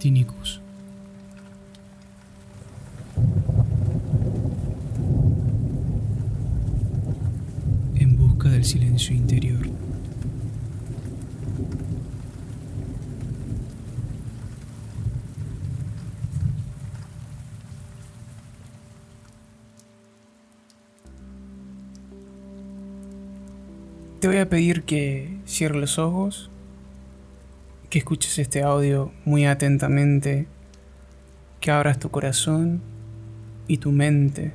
Tinnicus. En busca del silencio interior. Te voy a pedir que cierres los ojos, que escuches este audio muy atentamente, que abras tu corazón y tu mente,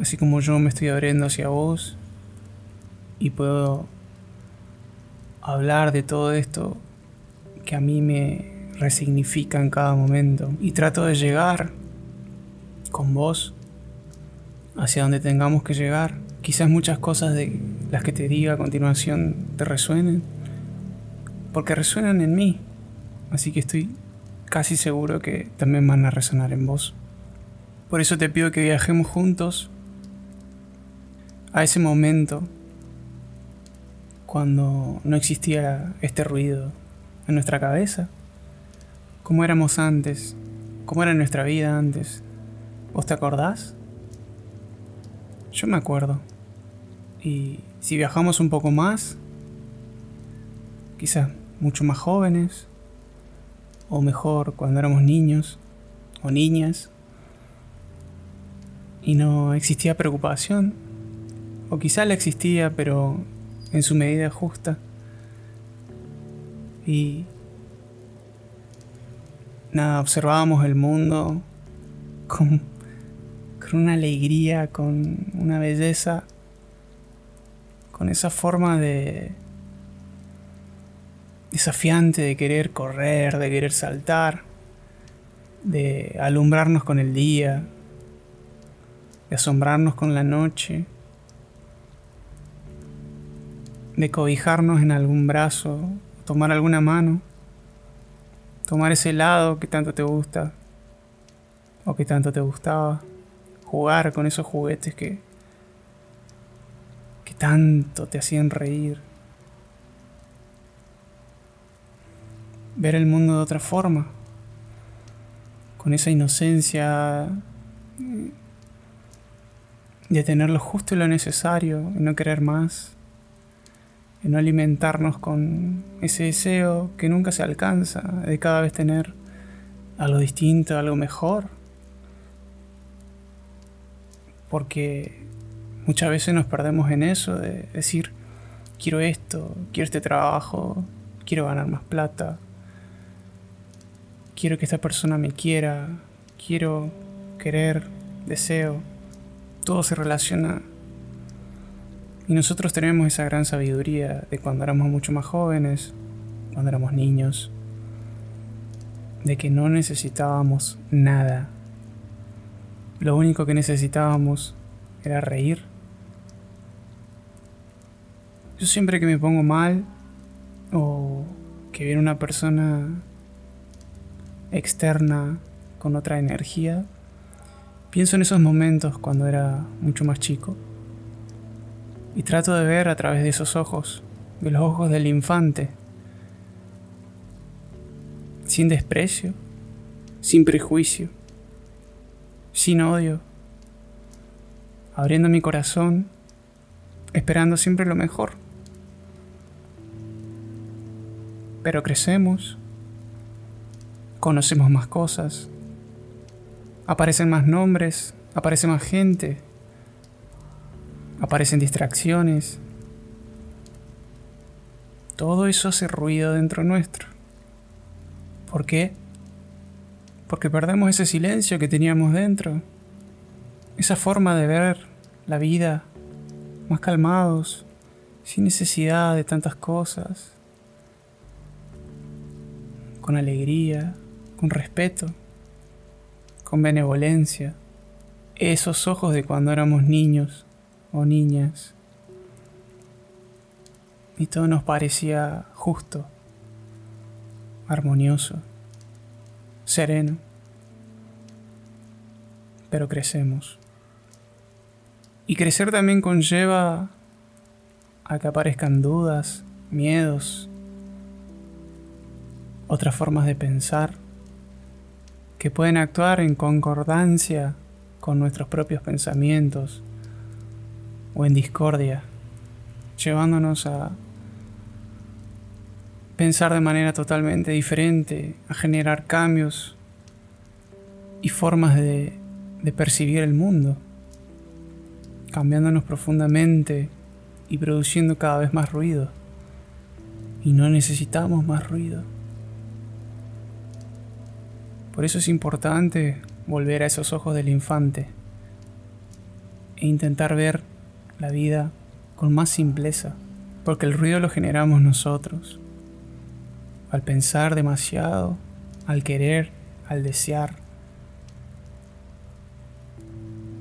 así como yo me estoy abriendo hacia vos y puedo hablar de todo esto que a mí me resignifica en cada momento. Y trato de llegar con vos hacia donde tengamos que llegar. Quizás muchas cosas de las que te diga a continuación te resuenen, porque resuenan en mí, así que estoy casi seguro que también van a resonar en vos. Por eso te pido que viajemos juntos a ese momento cuando no existía este ruido en nuestra cabeza, cómo éramos antes, cómo era nuestra vida antes. ¿Vos te acordás? Yo me acuerdo. Y si viajamos un poco más, quizás mucho más jóvenes, o mejor cuando éramos niños o niñas, y no existía preocupación, o quizá la existía, pero en su medida justa. Y nada, observábamos el mundo con, con una alegría, con una belleza con esa forma de desafiante de querer correr, de querer saltar, de alumbrarnos con el día, de asombrarnos con la noche, de cobijarnos en algún brazo, tomar alguna mano, tomar ese lado que tanto te gusta o que tanto te gustaba, jugar con esos juguetes que que tanto te hacían reír. Ver el mundo de otra forma, con esa inocencia de tener lo justo y lo necesario, y no querer más, y no alimentarnos con ese deseo que nunca se alcanza, de cada vez tener algo distinto, algo mejor. Porque Muchas veces nos perdemos en eso de decir, quiero esto, quiero este trabajo, quiero ganar más plata, quiero que esta persona me quiera, quiero querer, deseo. Todo se relaciona. Y nosotros tenemos esa gran sabiduría de cuando éramos mucho más jóvenes, cuando éramos niños, de que no necesitábamos nada. Lo único que necesitábamos era reír yo siempre que me pongo mal o que viene una persona externa con otra energía, pienso en esos momentos cuando era mucho más chico y trato de ver a través de esos ojos, de los ojos del infante, sin desprecio, sin prejuicio, sin odio, abriendo mi corazón, esperando siempre lo mejor. pero crecemos, conocemos más cosas, aparecen más nombres, aparece más gente, aparecen distracciones. Todo eso hace ruido dentro nuestro. ¿Por qué? Porque perdemos ese silencio que teníamos dentro, esa forma de ver la vida más calmados, sin necesidad de tantas cosas con alegría, con respeto, con benevolencia, esos ojos de cuando éramos niños o niñas. Y todo nos parecía justo, armonioso, sereno. Pero crecemos. Y crecer también conlleva a que aparezcan dudas, miedos, otras formas de pensar, que pueden actuar en concordancia con nuestros propios pensamientos o en discordia, llevándonos a pensar de manera totalmente diferente, a generar cambios y formas de, percibir el mundo, cambiándonos profundamente y produciendo cada vez más ruido. Y no necesitamos más ruido. Por eso es importante volver a esos ojos del infante e intentar ver la vida con más simpleza, porque el ruido lo generamos nosotros al pensar demasiado, al querer, al desear.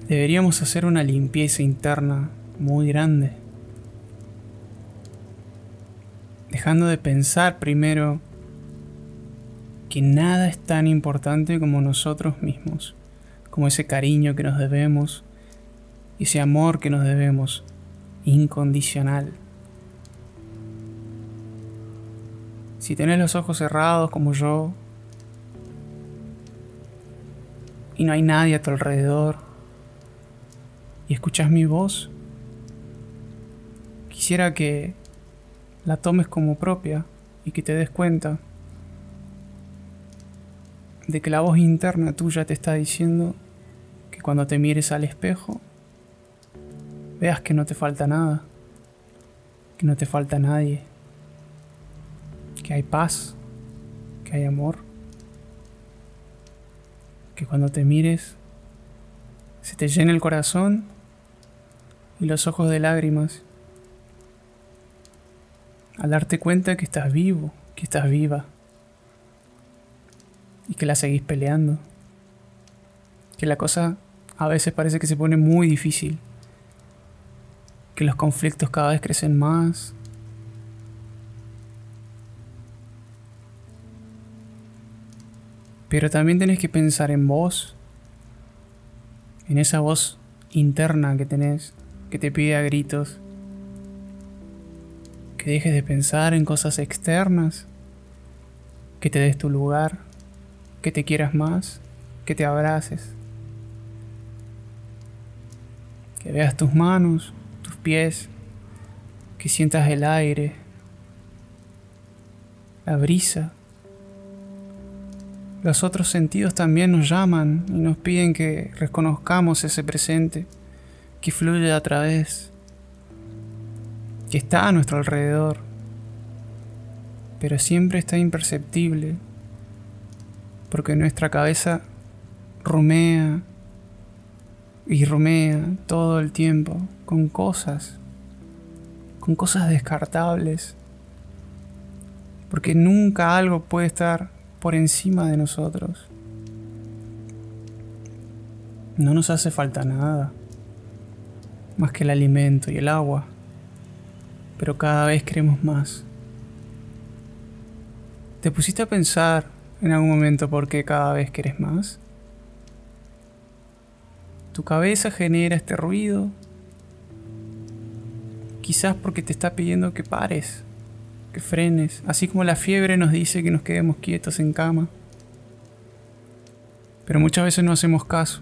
Deberíamos hacer una limpieza interna muy grande, dejando de pensar primero que nada es tan importante como nosotros mismos, como ese cariño que nos debemos, ese amor que nos debemos, incondicional. Si tenés los ojos cerrados como yo y no hay nadie a tu alrededor y escuchas mi voz, quisiera que la tomes como propia y que te des cuenta de que la voz interna tuya te está diciendo que cuando te mires al espejo veas que no te falta nada, que no te falta nadie que hay paz, que hay amor, que cuando te mires se te llene el corazón y los ojos de lágrimas al darte cuenta que estás vivo, que estás viva y que la seguís peleando, que la cosa a veces parece que se pone muy difícil, que los conflictos cada vez crecen más, Pero también tenés que pensar en vos, en esa voz interna que tenés, que te pide a gritos, que dejes de pensar en cosas externas, que te des tu lugar, que te quieras más, que te abraces, que veas tus manos, tus pies, que sientas el aire, la brisa. Los otros sentidos también nos llaman y nos piden que reconozcamos ese presente que fluye a través, que está a nuestro alrededor, pero siempre está imperceptible, porque nuestra cabeza rumea y rumea todo el tiempo con cosas, con cosas descartables, porque nunca algo puede estar por encima de nosotros. No nos hace falta nada, más que el alimento y el agua, pero cada vez queremos más. ¿Te pusiste a pensar en algún momento por qué cada vez querés más? Tu cabeza genera este ruido, quizás porque te está pidiendo que pares que frenes, así como la fiebre nos dice que nos quedemos quietos en cama. Pero muchas veces no hacemos caso.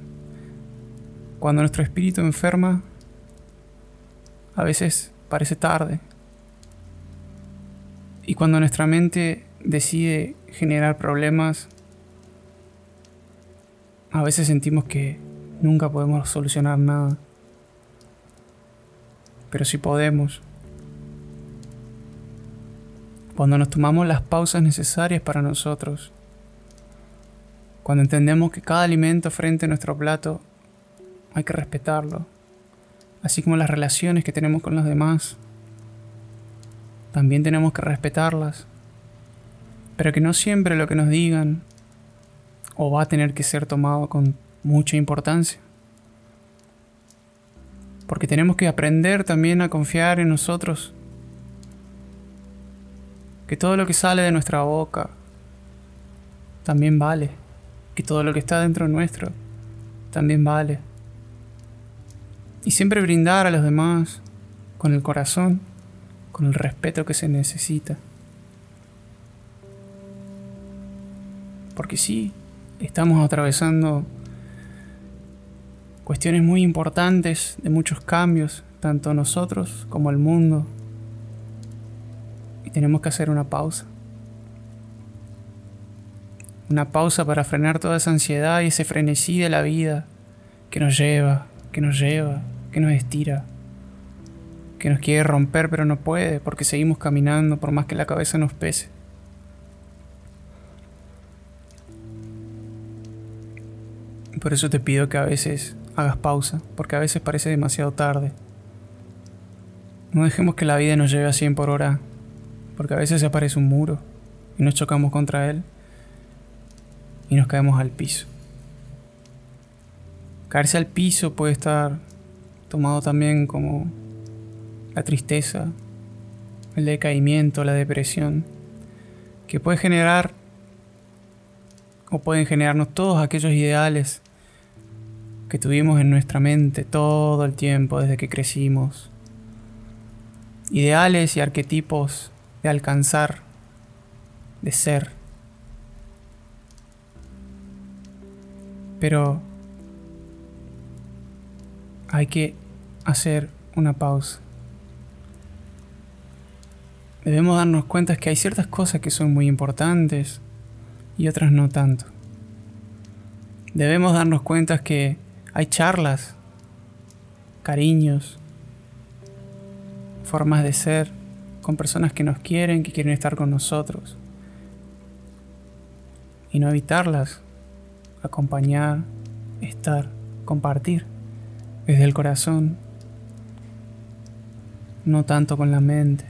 Cuando nuestro espíritu enferma, a veces parece tarde. Y cuando nuestra mente decide generar problemas, a veces sentimos que nunca podemos solucionar nada. Pero si podemos, cuando nos tomamos las pausas necesarias para nosotros, cuando entendemos que cada alimento frente a nuestro plato hay que respetarlo, así como las relaciones que tenemos con los demás, también tenemos que respetarlas, pero que no siempre lo que nos digan o va a tener que ser tomado con mucha importancia. Porque tenemos que aprender también a confiar en nosotros que todo lo que sale de nuestra boca también vale, que todo lo que está dentro nuestro también vale. Y siempre brindar a los demás con el corazón, con el respeto que se necesita. Porque sí, estamos atravesando cuestiones muy importantes de muchos cambios, tanto nosotros como el mundo. Y tenemos que hacer una pausa. Una pausa para frenar toda esa ansiedad y ese frenesí de la vida que nos lleva, que nos lleva, que nos estira, que nos quiere romper pero no puede porque seguimos caminando por más que la cabeza nos pese. Por eso te pido que a veces hagas pausa, porque a veces parece demasiado tarde. No dejemos que la vida nos lleve a 100 por hora, porque a veces aparece un muro y nos chocamos contra él y nos caemos al piso. Caerse al piso puede estar tomado también como la tristeza, el decaimiento, la depresión, que puede generar o pueden generarnos todos aquellos ideales que tuvimos en nuestra mente todo el tiempo desde que crecimos. Ideales y arquetipos de alcanzar, de ser. Pero hay que hacer una pausa. Debemos darnos cuenta que hay ciertas cosas que son muy importantes y otras no tanto. Debemos darnos cuenta que hay charlas, cariños, formas de ser con personas que nos quieren, que quieren estar con nosotros. Y no evitarlas, acompañar, estar, compartir desde el corazón, no tanto con la mente.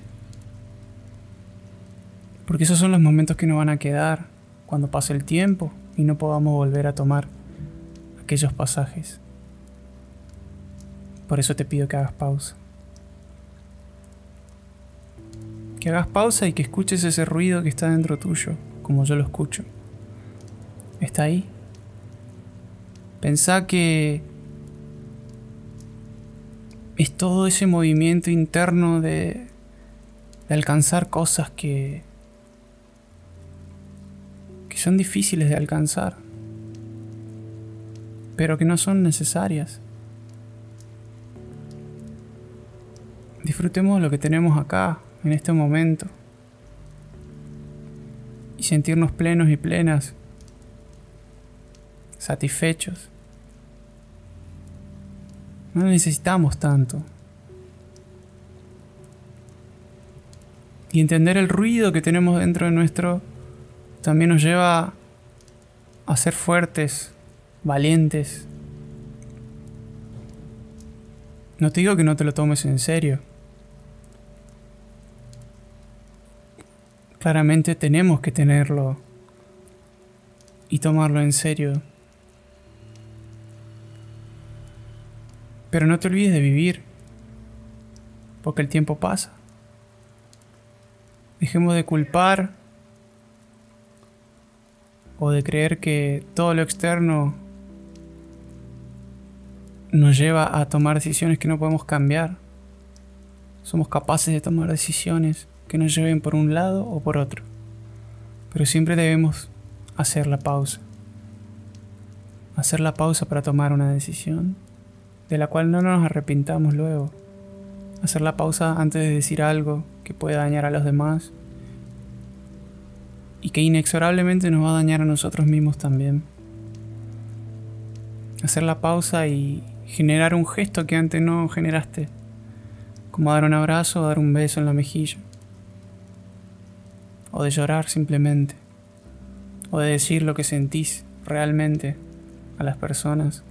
Porque esos son los momentos que nos van a quedar cuando pase el tiempo y no podamos volver a tomar aquellos pasajes. Por eso te pido que hagas pausa. Que hagas pausa y que escuches ese ruido que está dentro tuyo, como yo lo escucho. Está ahí. Pensá que es todo ese movimiento interno de, de alcanzar cosas que, que son difíciles de alcanzar, pero que no son necesarias. Disfrutemos lo que tenemos acá, en este momento, y sentirnos plenos y plenas, satisfechos. No necesitamos tanto. Y entender el ruido que tenemos dentro de nuestro también nos lleva a ser fuertes, valientes. No te digo que no te lo tomes en serio. Claramente tenemos que tenerlo y tomarlo en serio. Pero no te olvides de vivir, porque el tiempo pasa. Dejemos de culpar o de creer que todo lo externo nos lleva a tomar decisiones que no podemos cambiar. Somos capaces de tomar decisiones que nos lleven por un lado o por otro. Pero siempre debemos hacer la pausa. Hacer la pausa para tomar una decisión de la cual no nos arrepintamos luego. Hacer la pausa antes de decir algo que pueda dañar a los demás y que inexorablemente nos va a dañar a nosotros mismos también. Hacer la pausa y generar un gesto que antes no generaste, como dar un abrazo o dar un beso en la mejilla, o de llorar simplemente, o de decir lo que sentís realmente a las personas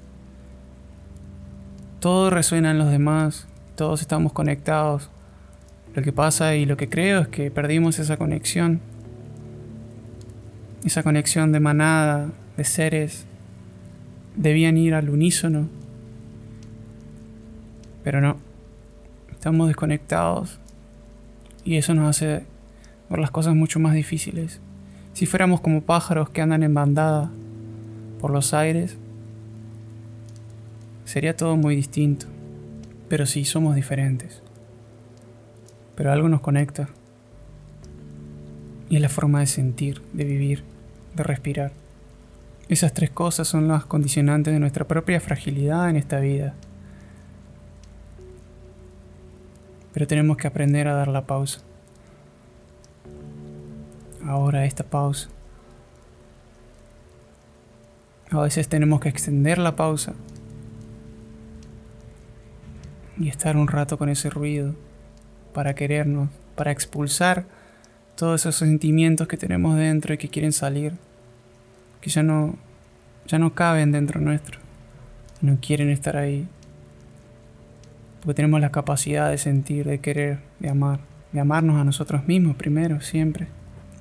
todo resuena en los demás, todos estamos conectados. Lo que pasa y lo que creo es que perdimos esa conexión, esa conexión de manada, de seres, debían ir al unísono, pero no, estamos desconectados y eso nos hace ver las cosas mucho más difíciles. Si fuéramos como pájaros que andan en bandada por los aires, sería todo muy distinto. Pero sí, somos diferentes. Pero algo nos conecta. Y es la forma de sentir, de vivir, de respirar. Esas tres cosas son las condicionantes de nuestra propia fragilidad en esta vida. Pero tenemos que aprender a dar la pausa. Ahora esta pausa. A veces tenemos que extender la pausa y estar un rato con ese ruido para querernos, para expulsar todos esos sentimientos que tenemos dentro y que quieren salir, que ya no, ya no caben dentro nuestro, no quieren estar ahí, porque tenemos la capacidad de sentir, de querer, de amar, de amarnos a nosotros mismos primero, siempre,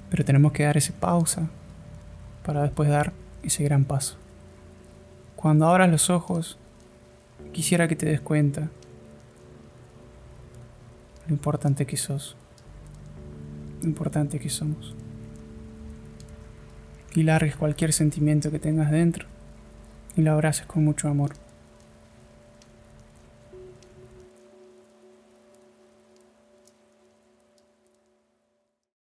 pero tenemos que dar esa pausa para después dar ese gran paso. Cuando abras los ojos, quisiera que te des cuenta lo importante que sos, lo importante que somos. Y largues cualquier sentimiento que tengas dentro y lo abraces con mucho amor.